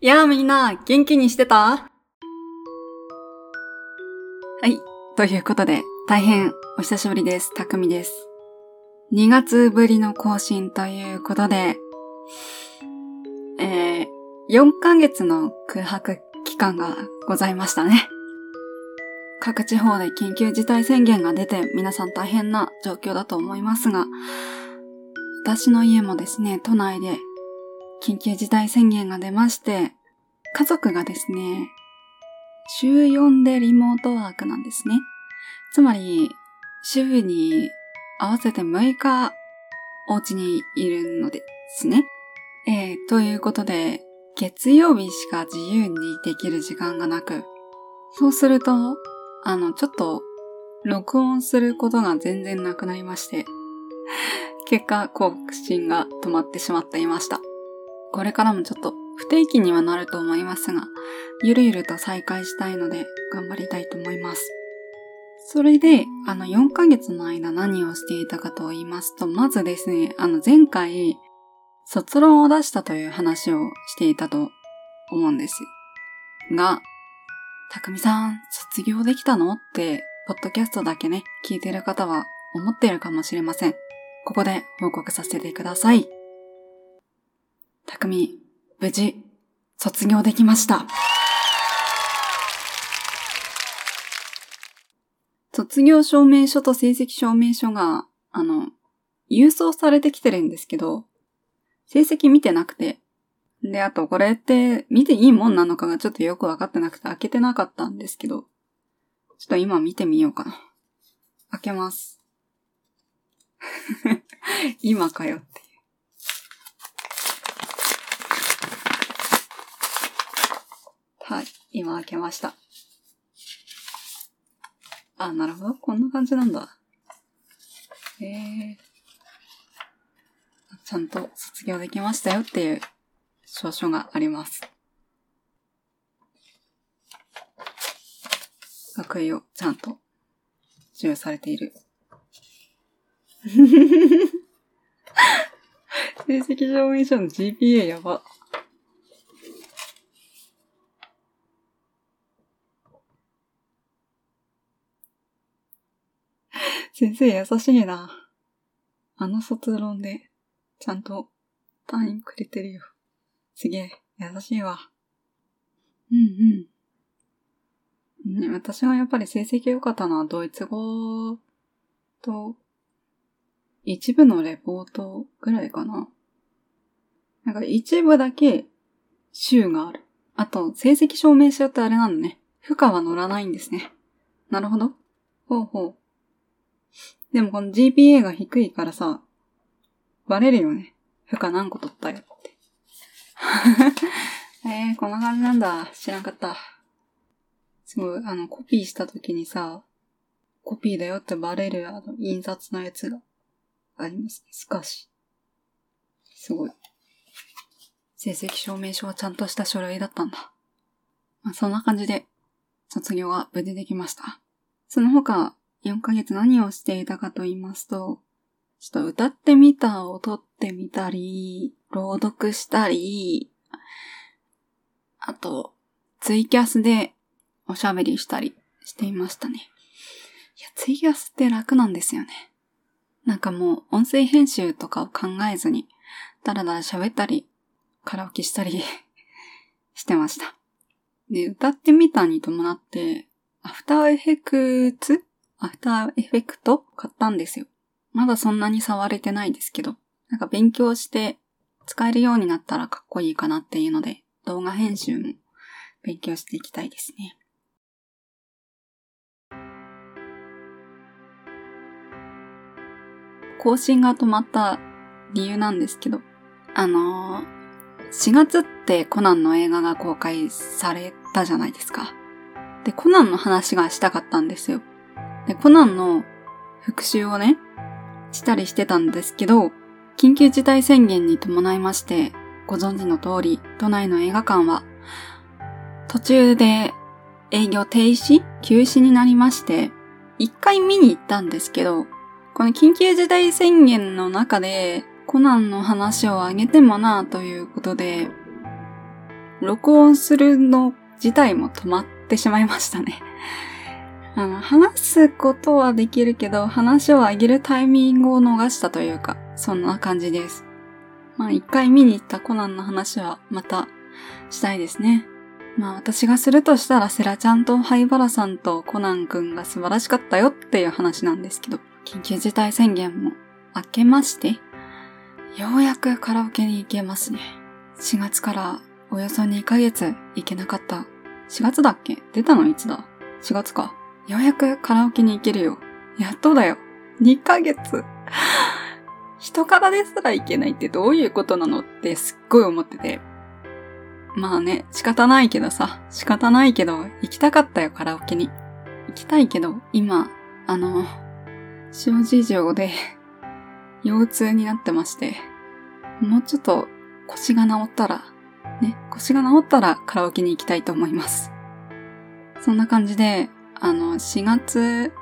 やあみんな、元気にしてた？はい。ということで、大変お久しぶりです。たくみです。2月ぶりの更新ということで、えー、4ヶ月の空白期間がございましたね。各地方で緊急事態宣言が出て皆さん大変な状況だと思いますが、私の家もですね、都内で緊急事態宣言が出まして、家族がですね、週4でリモートワークなんですね。つまり、週に合わせて6日お家にいるのですね。えー、ということで、月曜日しか自由にできる時間がなく、そうすると、あの、ちょっと、録音することが全然なくなりまして、結果、更新が止まってしまっていました。これからもちょっと不定期にはなると思いますが、ゆるゆると再開したいので頑張りたいと思います。それで、あの、4ヶ月の間何をしていたかと言いますと、まずですね、あの、前回、卒論を出したという話をしていたと思うんです。が、たくみさん、卒業できたのって、ポッドキャストだけね、聞いてる方は思っているかもしれません。ここで報告させてください。たくみ、無事、卒業できました。卒業証明書と成績証明書が、あの、郵送されてきてるんですけど、成績見てなくて、で、あとこれって見ていいもんなのかがちょっとよくわかってなくて開けてなかったんですけど、ちょっと今見てみようかな。開けます。今かよって。はい。今開けました。あ、なるほど。こんな感じなんだ。へえ。ちゃんと卒業できましたよっていう証書があります。学位をちゃんと授与されている。成績証明書の GPA やば。先生優しいな。あの卒論で、ちゃんと単位くれてるよ。すげえ、優しいわ。うんうん。ね、私はやっぱり成績良かったのはドイツ語と一部のレポートぐらいかな。なんか一部だけ週がある。あと、成績証明書ってあれなのね。負荷は乗らないんですね。なるほど。ほうほう。でもこの GPA が低いからさ、バレるよね。負荷何個取ったよって。えー、こんな感じなんだ。知らんかった。すごい、あの、コピーした時にさ、コピーだよってバレる、あの、印刷のやつがありますね。少し。すごい。成績証明書はちゃんとした書類だったんだ。まあ、そんな感じで、卒業は無事できました。その他、4ヶ月何をしていたかと言いますと、ちょっと歌ってみたを撮ってみたり、朗読したり、あと、ツイキャスでおしゃべりしたりしていましたね。いや、ツイキャスって楽なんですよね。なんかもう音声編集とかを考えずに、だらだら喋ったり、カラオケしたり してました。で、歌ってみたに伴って、 After Effects After Effect 買ったんですよ。まだそんなに触れてないですけど、なんか勉強して使えるようになったらかっこいいかなっていうので、動画編集も勉強していきたいですね。更新が止まった理由なんですけど、あのー、4月ってコナンの映画が公開されたじゃないですか。で、コナンの話がしたかったんですよ。で、コナンの復習をね、したりしてたんですけど、緊急事態宣言に伴いまして、ご存知の通り、都内の映画館は、途中で営業停止休止になりまして、一回見に行ったんですけど、この緊急事態宣言の中で、コナンの話をあげてもなぁということで、録音するの自体も止まってしまいましたね。あの、話すことはできるけど、話を上げるタイミングを逃したというか、そんな感じです。まあ一回見に行ったコナンの話はまたしたいですね。まあ私がするとしたらセラちゃんと灰原さんとコナンくんが素晴らしかったよっていう話なんですけど、緊急事態宣言も明けまして、ようやくカラオケに行けますね。4月からおよそ2ヶ月行けなかった。4月だっけ？出たのいつだ ?4 月か。ようやくカラオケに行けるよ。やっとだよ。2ヶ月。人からですらいけないってどういうことなのってすっごい思ってて。まあね、仕方ないけどさ、仕方ないけど、行きたかったよ、カラオケに。行きたいけど、今、あの、小事情で、腰痛になってまして、もうちょっと腰が治ったら、ね、腰が治ったらカラオケに行きたいと思います。そんな感じで、あの、4月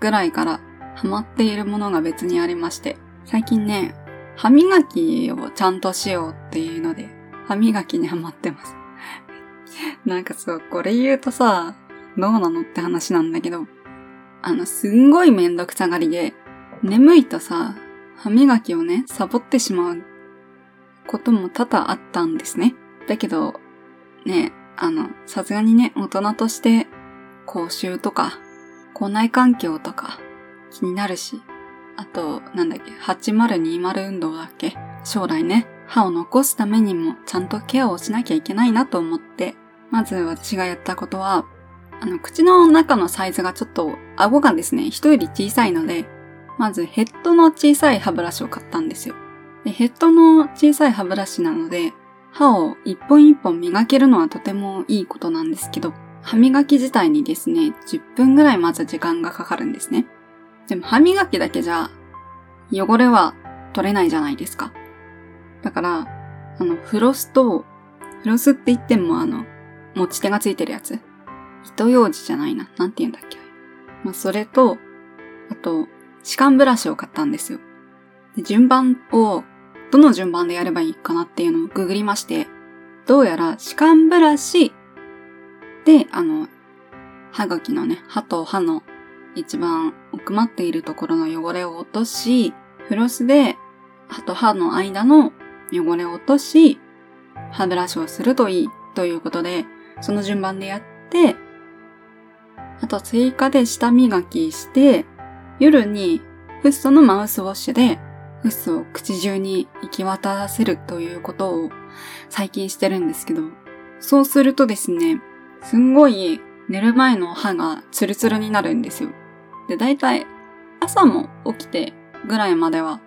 ぐらいからハマっているものが別にありまして、最近ね、歯磨きをちゃんとしようっていうので、歯磨きにハマってます。なんかそう、これ言うとさ、どうなのって話なんだけど、あの、すんごいめんどくさがりで、眠いとさ、歯磨きをね、サボってしまうことも多々あったんですね。だけど、ね、あの、さすがにね、大人として、口臭とか、校内環境とか、気になるし、あと、なんだっけ、8020運動だっけ将来ね、歯を残すためにもちゃんとケアをしなきゃいけないなと思って、まず私がやったことは、あの、口の中のサイズがちょっと、顎がですね、人より小さいので、まずヘッドの小さい歯ブラシを買ったんですよ。でヘッドの小さい歯ブラシなので、歯を一本一本磨けるのはとてもいいことなんですけど、歯磨き自体にですね、10分ぐらいまず時間がかかるんですね。でも歯磨きだけじゃ、汚れは取れないじゃないですか。だから、あの、フロスと、フロスって言ってもあの、持ち手がついてるやつ。糸用紙じゃないな。なんて言うんだっけ。まあ、それと、あと、歯間ブラシを買ったんですよ。で順番を、どの順番でやればいいかなっていうのをググりまして、どうやら歯間ブラシで、あの、歯茎のね、歯と歯の一番奥まっているところの汚れを落とし、フロスで歯と歯の間の汚れを落とし、歯ブラシをするといいということで、その順番でやって、あと追加で下磨きして、夜にフッ素のマウスウォッシュでフッ素を口中に行き渡らせるということを最近してるんですけど、そうするとですね、すんごい寝る前の歯がツルツルになるんですよ。で、だいたい朝も起きてぐらいまでは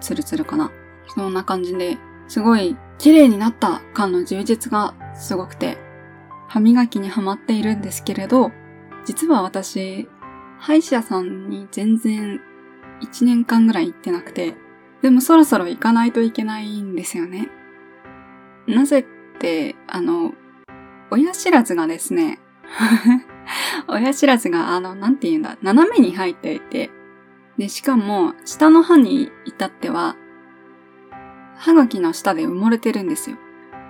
ツルツルかな。そんな感じで、すごい綺麗になった感の充実がすごくて、歯磨きにハマっているんですけれど、実は私、歯医者さんに全然1年間ぐらい行ってなくて、でもそろそろ行かないといけないんですよね。なぜって、あの、親知らずがですね、親知らずが、あの、なんて言うんだ、斜めに入っていて、で、しかも、下の歯に至っては、歯茎の下で埋もれてるんですよ。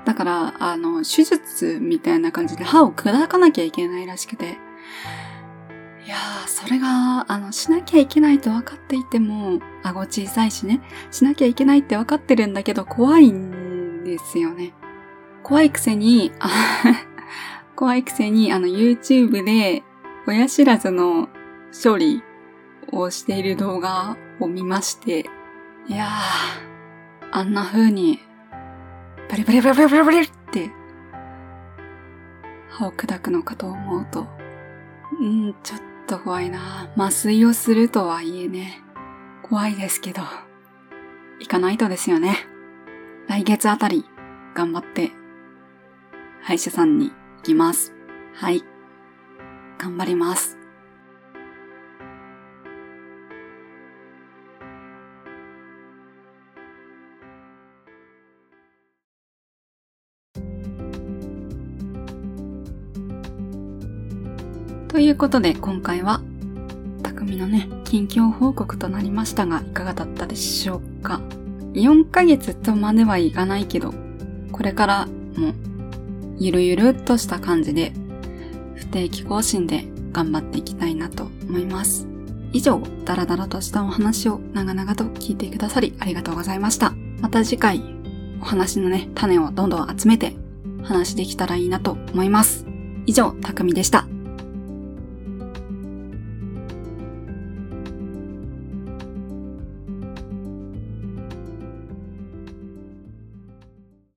だから、あの、手術みたいな感じで歯を砕かなきゃいけないらしくて、いやー、それが、あの、しなきゃいけないと分かっていても、顎小さいしね、しなきゃいけないって分かってるんだけど、怖いんですよね。怖いくせに、怖いくせに、あの、YouTube で、親知らずの処理をしている動画を見まして、いやー、あんな風に、バリバリバリバリバリバリって、歯を砕くのかと思うと、うん、ちょっと怖いな麻酔をするとはいえね、怖いですけど、行かないとですよね。来月あたり、頑張って歯医者さんに行きます。はい。頑張ります。ということで今回は匠のね、近況報告となりましたがいかがだったでしょうか ?4 ヶ月とまではいかないけど、これからもゆるゆるっとした感じで、不定期更新で頑張っていきたいなと思います。以上、ダラダラとしたお話を長々と聞いてくださりありがとうございました。また次回、お話のね、種をどんどん集めて話できたらいいなと思います。以上、たくみでした。